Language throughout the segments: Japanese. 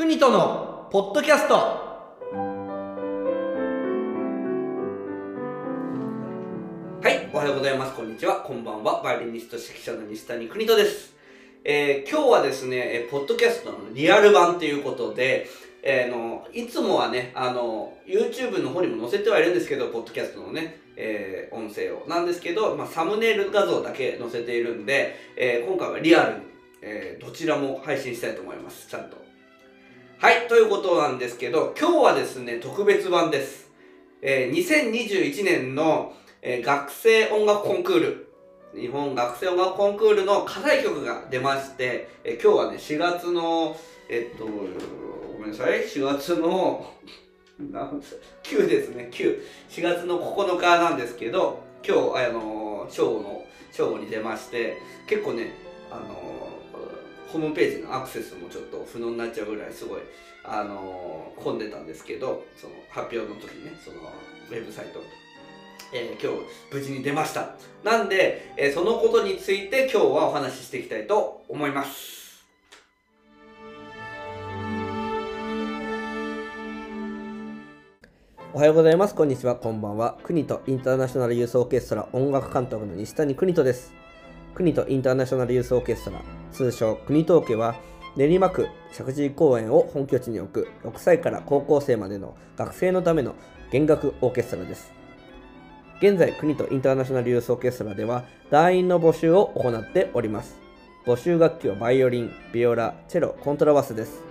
国とのポッドキャスト。はいおはようございます。こんにちは。こんばんは。バイオリニスト指揮者の西谷邦人です、えー今日はですねえーポッドキャストのリアル版ということでえーのいつもはねあの YouTube の方にも載せてはいるんですけどポッドキャストのね、えー音声を。なんですけど、まあ、サムネイル画像だけ載せているんで、えー今回はリアルに、えーどちらも配信したいと思います。ちゃんと。はい、ということなんですけど、今日はですね、特別版です。えー2021年の、えー学生音楽コンクール、日本学生音楽コンクールの課題曲が出まして、えー今日はね、4月の、えっと、ごめんなさい、4月の、9ですね、9。4月の9日なんですけど、今日、あの、正午の、正午に出まして、結構ね、あのホームページのアクセスもちょっと不能になっちゃうぐらいすごい、あのー混んでたんですけどその発表の時にねそのウェブサイト、えー今日無事に出ました。なんで、えーそのことについて今日はお話ししていきたいと思います。おはようございます。こんにちは。こんばんは。国とインターナショナルユースオーケストラ音楽監督の西谷邦人です。国とインターナショナルユースオーケストラ通称国東家は練馬区石神井公園を本拠地に置く6歳から高校生までの学生のための弦楽オーケストラです。現在国とインターナショナルユースオーケストラでは団員の募集を行っております。募集楽器はバイオリンビオラチェロコントラバスです。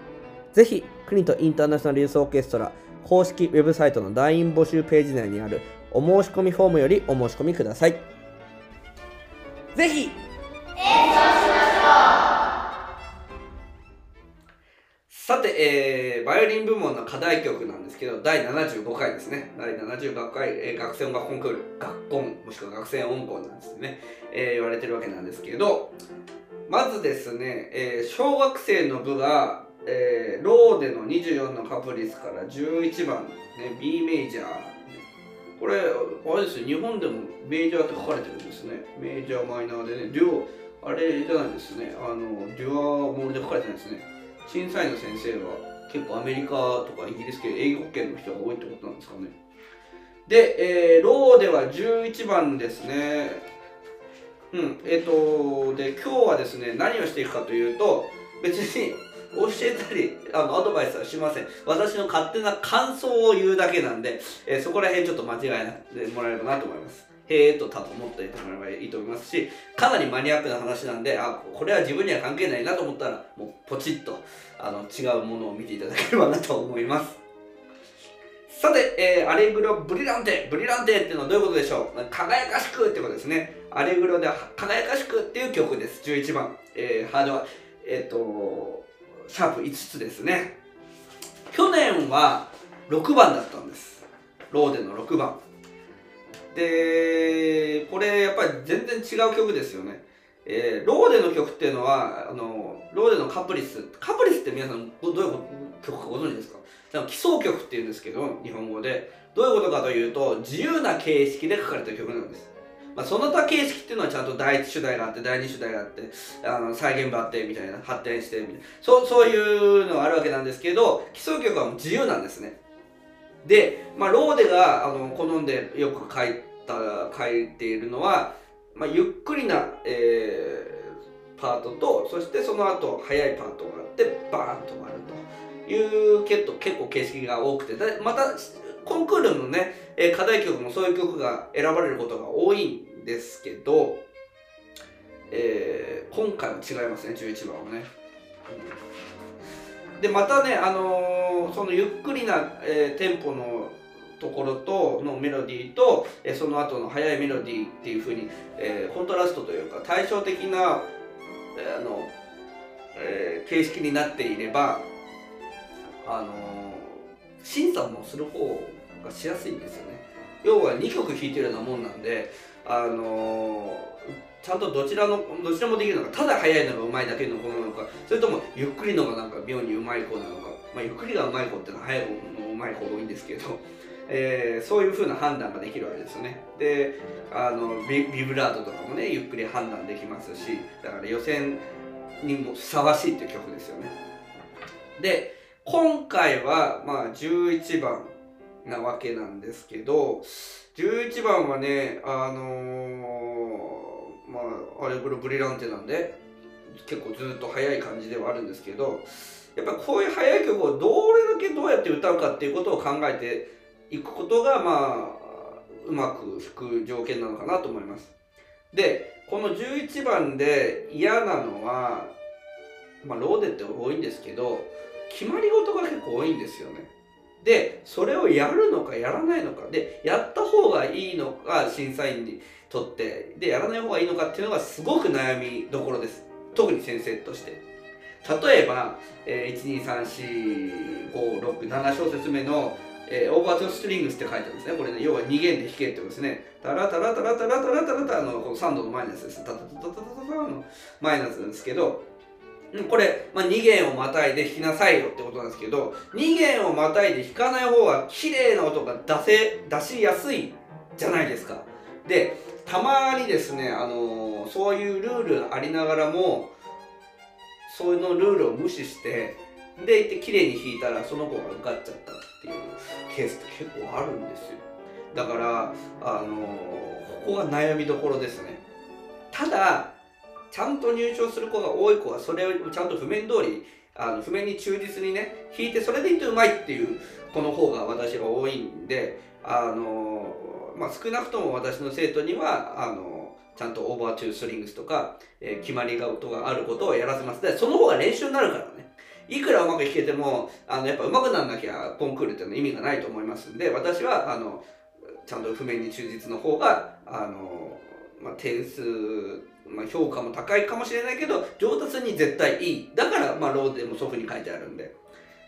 ぜひ国とインターナショナルユースオーケストラ公式ウェブサイトの団員募集ページ内にあるお申し込みフォームよりお申し込みください。ぜひさて、えー、バイオリン部門の課題曲なんですけど、第75回ですね。第75回、えー学生音楽コンクール、学コン、もしくは学生音コンなんですね、えー言われてるわけなんですけど、まずですね、えー小学生の部が、えーローデの24のカプリスから11番、ね、B メジャー。これ、あれですよ、日本でもメジャーって書かれてるんですね。メジャー、マイナーでね、デュオ、あれじゃないですね、あの、デュアモールで書かれてないですね。審査員の先生は結構アメリカとかイギリス系英語圏の人が多いってことなんですかね。で、えーローでは11番ですね。うん、えっ、と、で、今日はですね、何をしていくかというと、別に教えたり、あの、アドバイスはしません。私の勝手な感想を言うだけなんで、えーそこら辺ちょっと間違えないでもらえればなと思います。へーと多分思ってもらえばいいと思いますし、かなりマニアックな話なんで、あ、これは自分には関係ないなと思ったら、もうポチッとあの違うものを見ていただければなと思います。さて、えーアレグロブリランテ、ブリランテっていうのはどういうことでしょう？輝かしくってことですね。アレグロで輝かしくっていう曲です。11番。えーハードは、えっ、と、シャープ5つですね。去年は6番だったんです。ローデの6番。で、これやっぱり全然違う曲ですよね。えーローデの曲っていうのは、あの、ローデのカプリス。カプリスって皆さんどういう曲かご存知ですか？でも基礎曲っていうんですけど、日本語で。どういうことかというと、自由な形式で書かれた曲なんです。まあ、その他形式っていうのはちゃんと第一主題があって、第二主題があって、あの再現場あって、みたいな、発展して、みたいな。そう、そういうのがあるわけなんですけど、基礎曲はもう自由なんですね。で、まあ、ローデがあの好んでよく書いた、書いているのは、まあ、ゆっくりな、えーパートと、そしてその後、速いパートがあって、バーンと終わるという結構結構形式が多くて、また、コンクールのね、課題曲もそういう曲が選ばれることが多いんですけど、えー今回は違いますね、11番はね。で、またね、あのーそのゆっくりな、えーテンポのところとのメロディーと、えーその後の速いメロディーっていう風に、えーコントラストというか対照的な、えーあの、えー形式になっていれば、あのー審査もする方がしやすいんですよね。要は2曲弾いてるようなもんなんで、あのちゃんとどちらのどちらもできるのかただ速いのがうまいだけの子なのかそれともゆっくりのがなんか妙にうまい子なのか、まあ、ゆっくりがうまい子っていうのは速い方のうまい子が多いんですけど、えーそういう風な判断ができるわけですよね。であのビビブラートとかもねゆっくり判断できますしだから予選にもふさわしいっていう曲ですよね。で今回はまあ11番なわけなんですけど11番はねあのー、まああれこれブリランテなんで結構ずっと速い感じではあるんですけどやっぱこういう速い曲をどれだけどうやって歌うかっていうことを考えていくことがまあうまく弾く条件なのかなと思います。でこの11番で嫌なのはまあローデって多いんですけど決まり事が結構多いんですよね。でそれをやるのかやらないのかでやった方がいいのか審査員にとってでやらない方がいいのかっていうのがすごく悩みどころです特に先生として例えば、えー、1234567小節目のえー、オーバートゥストリングスって書いてあるんですね。これね、要は2弦で弾けってことですね。タラタラタラタラタラタラタラのこの3度のマイナスです。タタタタタタタのマイナスなんですけど、これ、まあ、2弦をまたいで弾きなさいよってことなんですけど、2弦をまたいで弾かない方が綺麗な音が出せ、出しやすいじゃないですか。で、たまにですね、あのー、そういうルールありながらも、そういうのルールを無視して、で、いて綺麗に弾いたらその子が受かっちゃったっていうケースって結構あるんですよ。だから、あのー、ここが悩みどころですね。ただ、ちゃんと入賞する子が多い子はそれをちゃんと譜面通りあの譜面に忠実にね弾いてそれでいてうまいっていう子の方が私が多いんであの、まあ、少なくとも私の生徒にはあのちゃんとオーバートゥースリングスとか、えー、決まりが音があることをやらせます。でその方が練習になるからね。いくらうまく弾けてもあのやっぱうまくならなきゃコンクールっていうのは意味がないと思いますんで私はあのちゃんと譜面に忠実の方があの、まあ、点数まあ、評価も高いかもしれないけど上達に絶対いい。だからまあローでも祖父に書いてあるんで。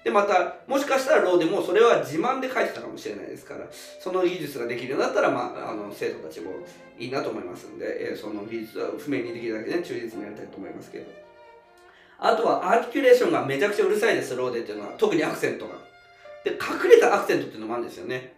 でまたもしかしたらローでもそれは自慢で書いてたかもしれないですからその技術ができるようになったら、まあ、あの生徒たちもいいなと思いますんで、えー、その技術は譜面にできるだけね忠実にやりたいと思いますけど。あとはアーティキュレーションがめちゃくちゃうるさいですローデっていうのは。特にアクセントが。で隠れたアクセントっていうのもあるんですよね。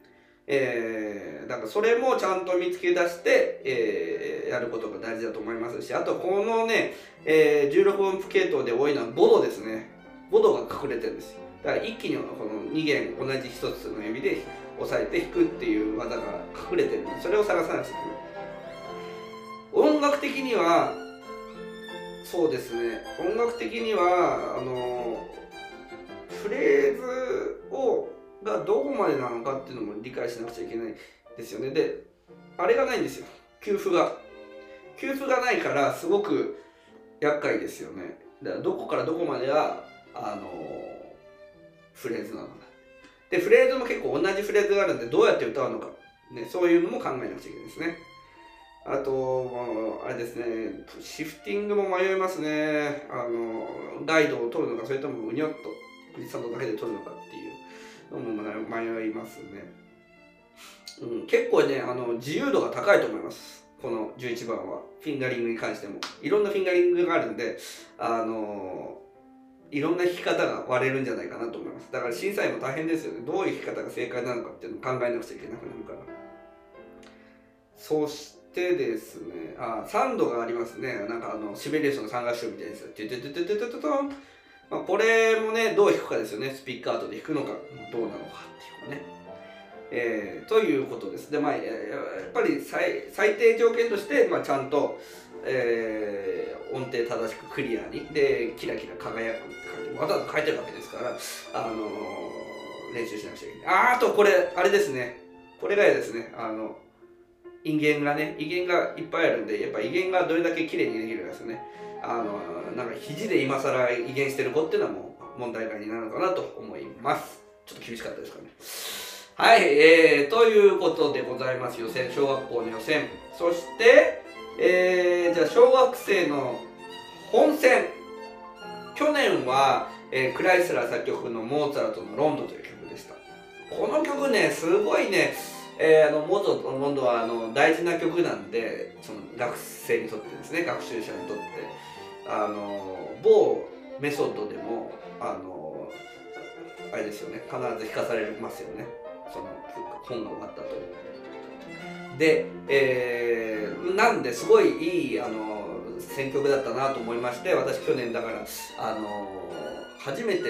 えー、だからそれもちゃんと見つけ出して、えー、やることが大事だと思いますしあとこのね、えー、16音符系統で多いのはボドですね。ボドが隠れてるんですよ。だから一気にこの2弦同じ1つの指で押さえて弾くっていう技が隠れてるんでそれを探さなくちゃいけない。音楽的にはそうですね。音楽的にはあのフレーズをがどこまでなのかっていうのも理解しなくちゃいけないですよね。であれがないんですよ。給付が。給付がないからすごく厄介ですよね。だからどこからどこまでがあのフレーズなのか。でフレーズも結構同じフレーズがあるんでどうやって歌うのか、ね、そういうのも考えなくちゃいけないですね。あと、あれですね、シフティングも迷いますね。あの、ガイドを取るのか、それともうにょっと、クリスタンドだけで取るのかっていうのも。迷いますね、うん、結構ねあの自由度が高いと思います。この11番はフィンガリングに関してもいろんなフィンガリングがあるんであのいろんな弾き方が割れるんじゃないかなと思いますだから審査員も大変ですよねどういう弾き方が正解なのかっていうのを考えなくちゃいけなくなるからそしてですねあ3度がありますねなんかあのシベリエーションの3合唱みたいですよテテテテテテテトンまあ、これもね、どう弾くかですよね。スピックアウトで弾くのか、どうなのかっていうのね。えー、ということです。で、まあ、やっぱり最最低条件として、まあ、ちゃんと、えー、音程正しくクリアに、で、キラキラ輝くって感じ、わざわざ書いてるわけですから、あのー、練習しなくちゃいけない。ああと、これ、あれですね。これがですね、あの、威厳がね、威厳がいっぱいあるんで、やっぱ威厳がどれだけ綺麗にできるかですね。あのなんか肘で今更威厳してる子っていうのはもう問題外になるのかなと思いますちょっと厳しかったですかねはい、えー、ということでございます。予選小学校の予選。そしてえー、じゃあ小学生の本戦。去年は、えー、クライスラー作曲のモーツァルトの「ロンド」という曲でした。この曲ねすごいねえー、あのモーツァルトの「ロンドは」あの大事な曲なんでその学生にとってですね学習者にとって。あの某メソッドでもあのあれですよね必ず弾かされますよね。その本が終わったとで、えー、なんですごいいいあの選曲だったなと思いまして私去年だからあの初めて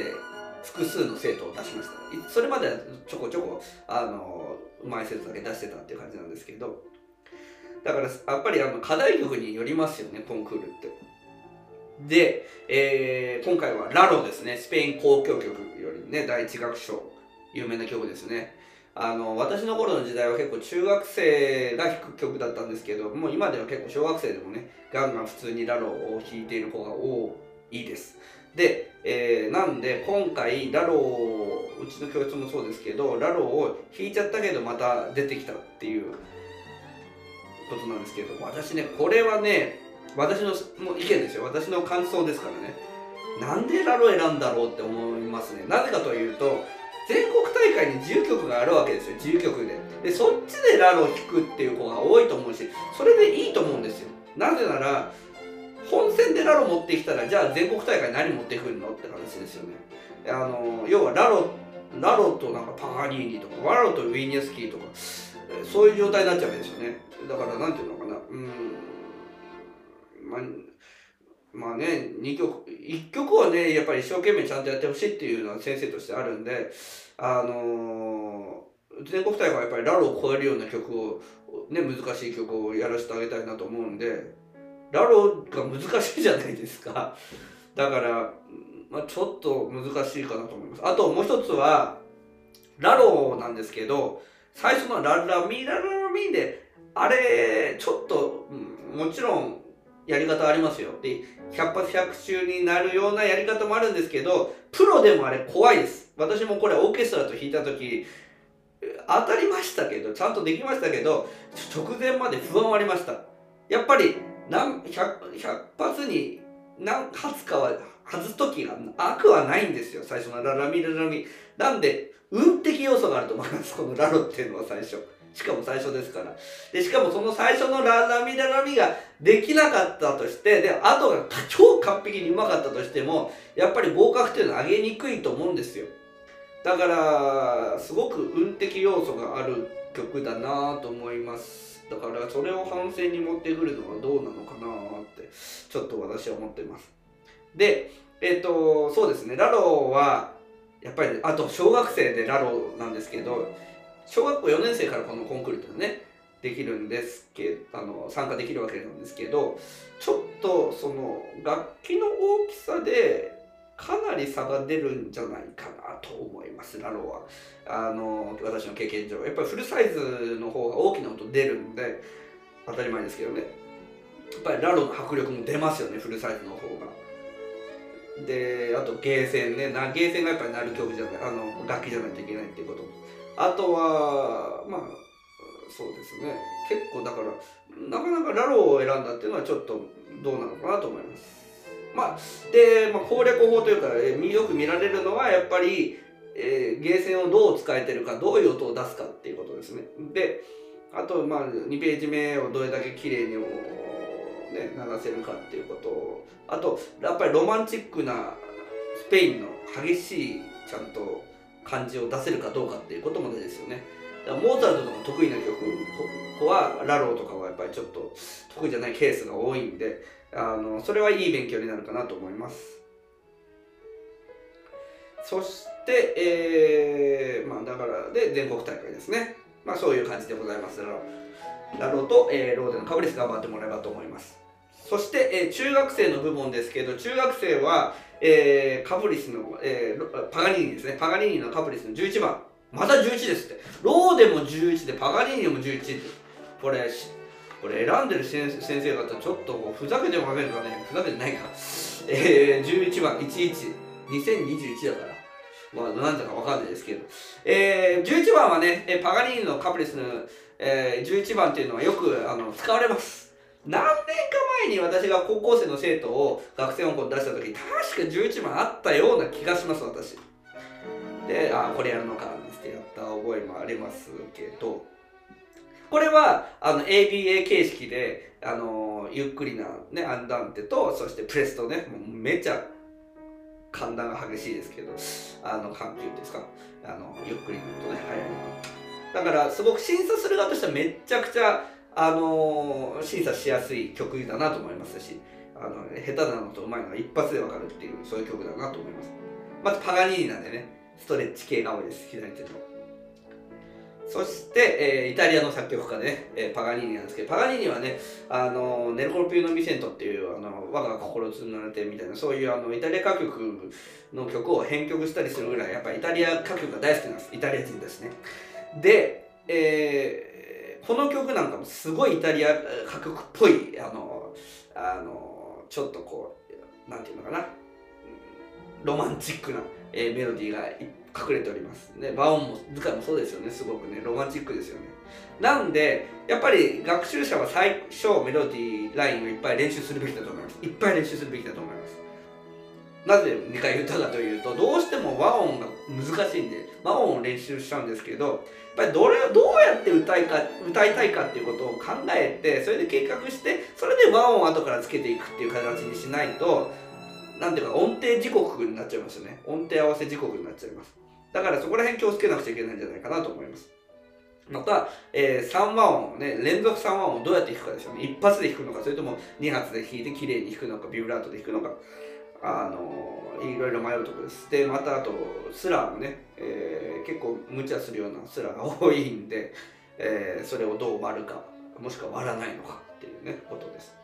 複数の生徒を出しました。それまではちょこちょこあのうまい生徒だけ出してたっていう感じなんですけどだからやっぱりあの課題曲によりますよねコンクールって。で、えー、今回はラロですね。スペイン交響曲よりね第一楽章。有名な曲ですね。あの私の頃の時代は結構中学生が弾く曲だったんですけどもう今では結構小学生でもねガンガン普通にラロを弾いている子が多いです。で、えー、なんで今回ラローうちの教室もそうですけどラローを弾いちゃったけどまた出てきたっていうことなんですけど私ねこれはね私のもう意見ですよ。私の感想ですからね。なんでラロー選んだろうって思いますね。なぜかというと全国大会に自由曲があるわけですよ自由曲で。でそっちでラロを弾くっていう子が多いと思うしそれでいいと思うんですよ。なぜなら本戦でラロ持ってきたらじゃあ全国大会何持ってくるのって話ですよね。あの要はラロラロとなんかパガニーニとかラロとウィニアスキーとかそういう状態になっちゃうんですよね。だからなんていうのかな。うん。まあまあね、2曲、1曲はね、やっぱり一生懸命ちゃんとやってほしいっていうのは先生としてあるんで、あのー、全国大会はやっぱりラロを超えるような曲を、ね、難しい曲をやらせてあげたいなと思うんで、ラロが難しいじゃないですか。だから、まあ、ちょっと難しいかなと思います。あともう一つは、ラロなんですけど、最初のララミラララミで、あれ、ちょっと、もちろんやり方ありますよ。で、100発100中になるようなやり方もあるんですけど、プロでもあれ怖いです。私もこれオーケストラと弾いた時、当たりましたけど、ちゃんとできましたけど、直前まで不安はありました。やっぱり何 100, 100発に何発かは外す時が悪はないんですよ、最初のララミララミ。なんで、運的要素があると思います、このラロっていうのは最初。しかも最初ですから。で、しかもその最初のララミララミができなかったとして、で、後が超完璧にうまかったとしても、やっぱり合格っていうのは上げにくいと思うんですよ。だから、すごく運的要素がある曲だなと思います。だから、それを反省に持ってくるのはどうなのかなって、ちょっと私は思っています。で、えっ、ー、と、そうですね、ラロは、やっぱり、あと小学生でラロなんですけど、小学校4年生からこのコンクールってねできるんですけあの参加できるわけなんですけどちょっとその楽器の大きさでかなり差が出るんじゃないかなと思いますラローは。あの私の経験上やっぱりフルサイズの方が大きな音出るんで当たり前ですけどね。やっぱりラローの迫力も出ますよねフルサイズの方が。であとゲーセンね。なゲーセンがやっぱり鳴る曲じゃないあの楽器じゃないといけないっていうこと。あとはまあそうですね結構だからなかなかラロを選んだっていうのはちょっとどうなのかなと思います。まあ、で、まあ、攻略法というか、えー、よく見られるのはやっぱり、えー、ゲーセンをどう使えてるかどういう音を出すかっていうことですね。であと、まあ、2ページ目をどれだけ綺麗に、ね、流せるかっていうことあとやっぱりロマンチックなスペインの激しいちゃんと感じを出せるかどうかっていうことも大事ですよね。だからモーツァルトとか得意な曲子はラローとかはやっぱりちょっと得意じゃないケースが多いんであのそれはいい勉強になるかなと思います。そして、えー、まあだからで全国大会ですね。まあそういう感じでございます。ラローラローと、えー、ローでの確率頑張ってもらえばと思います。そして、えー、中学生の部門ですけど、中学生は、えー、カプリスの、えー、パガニーニですね。パガニーニのカプリスの11番。また11ですって。ローでも11で、パガニーニも11って。これ、これ選んでる先生方、ちょっとふざけてませんかね？ふざけてないか。えー、11番、11。2021だから。まあ、なんだかわかんないですけど。えー、11番はね、パガニーニのカプリスの、えー、11番っていうのはよくあの使われます。何年か前に私が高校生の生徒を学生音符出した時確か11番あったような気がします私。であこれやるのかってやった覚えもありますけど。これはあの ABA 形式であのゆっくりな、ね、アンダンテとそしてプレスとねもうめちゃ寒暖が激しいですけどあの緩急ですか。あのゆっくりとね速いだからすごく審査する側としてはめちゃくちゃあの、審査しやすい曲だなと思いますしあの下手なのとうまいのが一発でわかるっていうそういう曲だなと思いますまずパガニーニなんでね、ストレッチ系が多いです、左手の。そして、えー、イタリアの作曲家でね、えー、パガニーニなんですけど、パガニーニはね、あの、ネルコロピューノ・ミセントっていう、あの、我が心つなれてみたいな、そういうあの、イタリア歌曲の曲を編曲したりするぐらい、やっぱイタリア歌曲が大好きなんです。イタリア人ですね。で、えー、この曲なんかもすごいイタリア歌曲っぽい、あの、あの、ちょっとこう、なんていうのかな、ロマンチックな、えー、メロディーが隠れております。ね、和音も図鑑もそうですよね、すごくね、ロマンチックですよね。なんで、やっぱり学習者は最初メロディーラインをいっぱい練習するべきだと思います。いっぱい練習するべきだと思います。なぜ2回言ったかというと、どうしても和音が難しいんで、和音を練習しちゃうんですけど、やっぱりどれをどうやって歌いか歌いたいかっていうことを考えて、それで計画して、それで和音を後からつけていくっていう形にしないと、なんていうか音程時刻になっちゃいますよね。音程合わせ時刻になっちゃいます。だからそこら辺気をつけなくちゃいけないんじゃないかなと思います。また、えー、3和音をね、連続3和音をどうやって弾くかですよね。一発で弾くのか、それとも2発で弾いて綺麗に弾くのか、ビブラートで弾くのか、あの、いろいろ迷うところです。で、またあと、スラーもね、えー、結構無茶するようなスラーが多いんで、えー、それをどう割るか、もしくは割らないのかっていうね、ことです。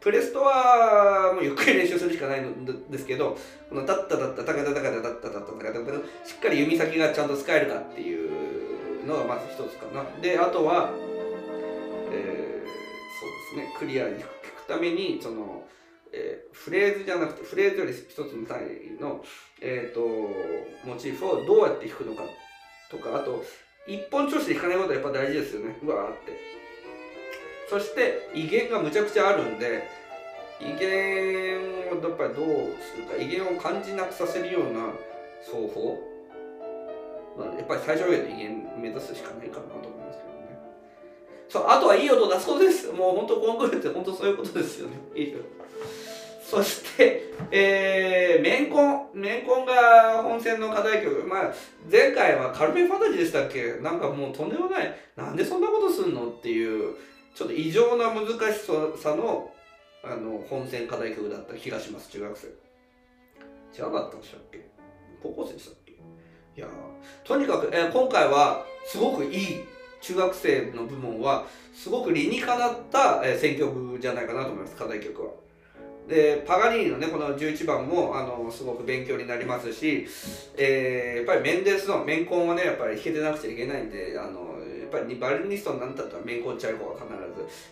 プレストはもうゆっくり練習するしかないんですけど、このタッタタッタタカタタカタタッタタッタタカタタしっかり弓先がちゃんと使えるかっていうのがまず一つかな。で、あとは、えー、そうですね、クリアに弾くために、その、えー、フレーズじゃなくて、フレーズより一つの単位の、え、ー、と、モチーフをどうやって弾くのかとか、あと、一本調子で弾かないことはやっぱ大事ですよね。うわーって。そして威厳がむちゃくちゃあるんで威厳をやっぱりどうするか威厳を感じなくさせるような奏法、まあ、やっぱり最小限の威厳目指すしかないかなと思いますけどね。そうあとはいい音出そうです。もう本当コンクールって本当そういうことですよね。いい音そして、えー、メンコン、メンコンが本戦の課題曲。まあ、前回はカルメンファンタジーでしたっけ？なんかもうとんでもない。なんでそんなことすんの？っていうちょっと異常な難しさのあの本戦課題曲だった気がします中学生違かったんでしたっけ？高校生でしたっけ？いやとにかく、えー、今回はすごくいい中学生の部門はすごく理にかなった、え、選曲じゃないかなと思います課題曲は。でパガニーニのねこの11番もあのすごく勉強になりますし、えー、やっぱりメンデスのメンコンはねやっぱり弾けてなくちゃいけないんであのやっぱりバルニストになったらメンコンチャイコが必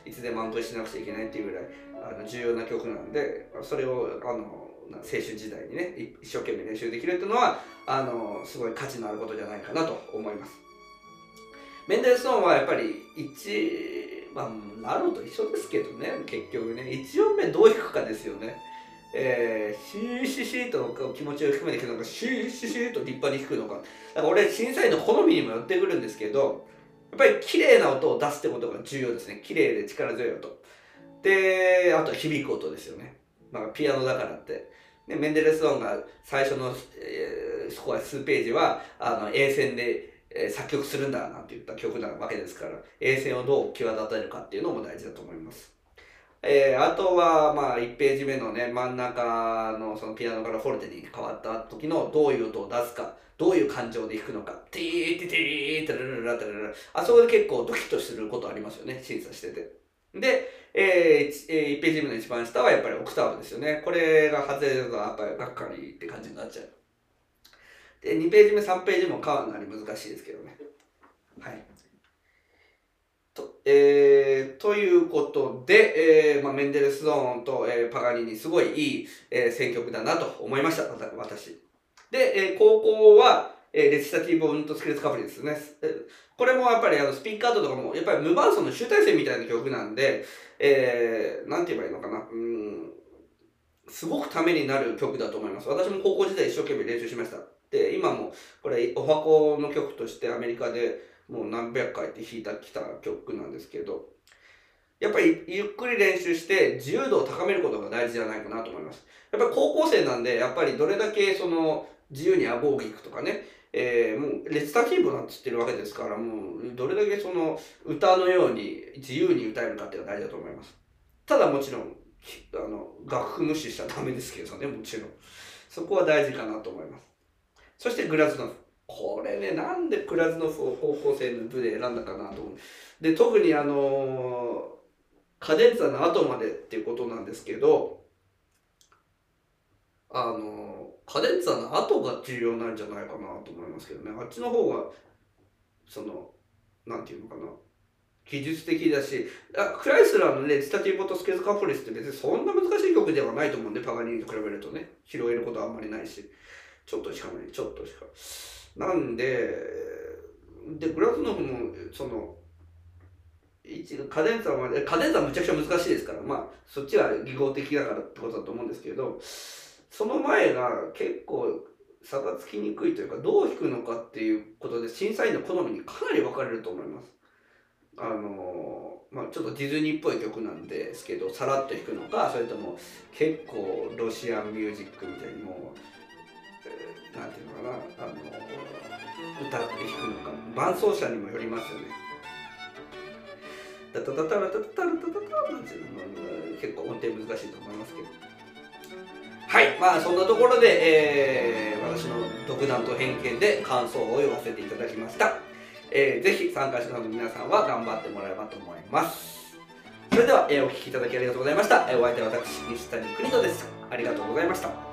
ずいつでもアンプしなくちゃいけないっていうぐらいあの重要な曲なんでそれをあの青春時代にね一生懸命練習できるっていうのはあのすごい価値のあることじゃないかなと思います。メンデルソンはやっぱり1まあナロと一緒ですけどね結局ね1音目どう弾くかですよねえー、シーシーシーと気持ちを含めて弾くのかシーシーシーと立派に弾くのかだから俺審査員の好みにもよってくるんですけどやっぱり綺麗な音を出すってことが重要ですね。綺麗で力強い音。で、あと響く音ですよね。まあ、ピアノだからって。で、メンデルスゾーンが最初の、えー、そこは数ページは、あの、A 線で、えー、作曲するんだなんて言った曲なわけですから、A 線をどう際立てるかっていうのも大事だと思います。えー、あとは、まあ、1ページ目のね、真ん中のそのピアノからフォルテに変わった時のどういう音を出すか、どういう感情で弾くのか、ティーティティーテラララテララあそこで結構ドキッとすることありますよね、審査してて。で、えー、1ページ目の一番下はやっぱりオクターブですよね。これが外れるとやっぱりがっかりって感じになっちゃう。で、2ページ目、3ページ目もかなり難しいですけどね。はい。とえー、ということで、えーまあ、メンデルスゾーンと、えー、パガニにすごいいい、えー、選曲だなと思いました、私。で、えー、高校は、えー、レジスタティブ・オント・スキルス・カプリですね。これもやっぱりあのスピーカートとかも、やっぱり無伴奏の集大成みたいな曲なんで、えー、なんて言えばいいのかな。うん、すごくためになる曲だと思います。私も高校時代一生懸命練習しました。で、今も、これ、お箱の曲としてアメリカで、もう何百回って弾いたきた曲なんですけど、やっぱりゆっくり練習して自由度を高めることが大事じゃないかなと思います。やっぱり高校生なんで、やっぱりどれだけその自由に顎を弾くとかね、えー、もうレッツタキーブなんて言ってるわけですから、もうどれだけその歌のように自由に歌えるかっていうのが大事だと思います。ただもちろん、あの、楽譜無視しちゃダメですけどね、もちろん。そこは大事かなと思います。そしてグラズノフ。これねなんでグラズノフを高校生の部で選んだかなと思う。で特にあのカデンツァの後までっていうことなんですけどあのカデンツァの後が重要なんじゃないかなと思いますけどね。あっちの方がそのなんていうのかな。技術的だしあクライスラーのね「スタティボトスケズカポリス」って別にそんな難しい曲ではないと思うんでパガニーニと比べるとね。拾えることはあんまりないし。ちょっとしかないちょっとしかなんででグラスノフもその一カデンザはカデンザはむちゃくちゃ難しいですからまあそっちは技巧的だからってことだと思うんですけどその前が結構差がつきにくいというかどう弾くのかっていうことで審査員の好みにかなり分かれると思います。あのまあ、ちょっとディズニーっぽい曲なんですけどさらっと弾くのかそれとも結構ロシアンミュージックみたいにもう、なんていうのかなあの歌って弾くのか伴奏者にもよりますよね。タタタタラタタタラタタタなんていうの結構音程難しいと思いますけど。はいまあそんなところで、えー、私の独断と偏見で感想を言わせていただきました。えー、ぜひ参加者の皆さんは頑張ってもらえばと思いますそれでは、えー、お聴きいただきありがとうございました、えー、お相手は私西谷邦人ですありがとうございました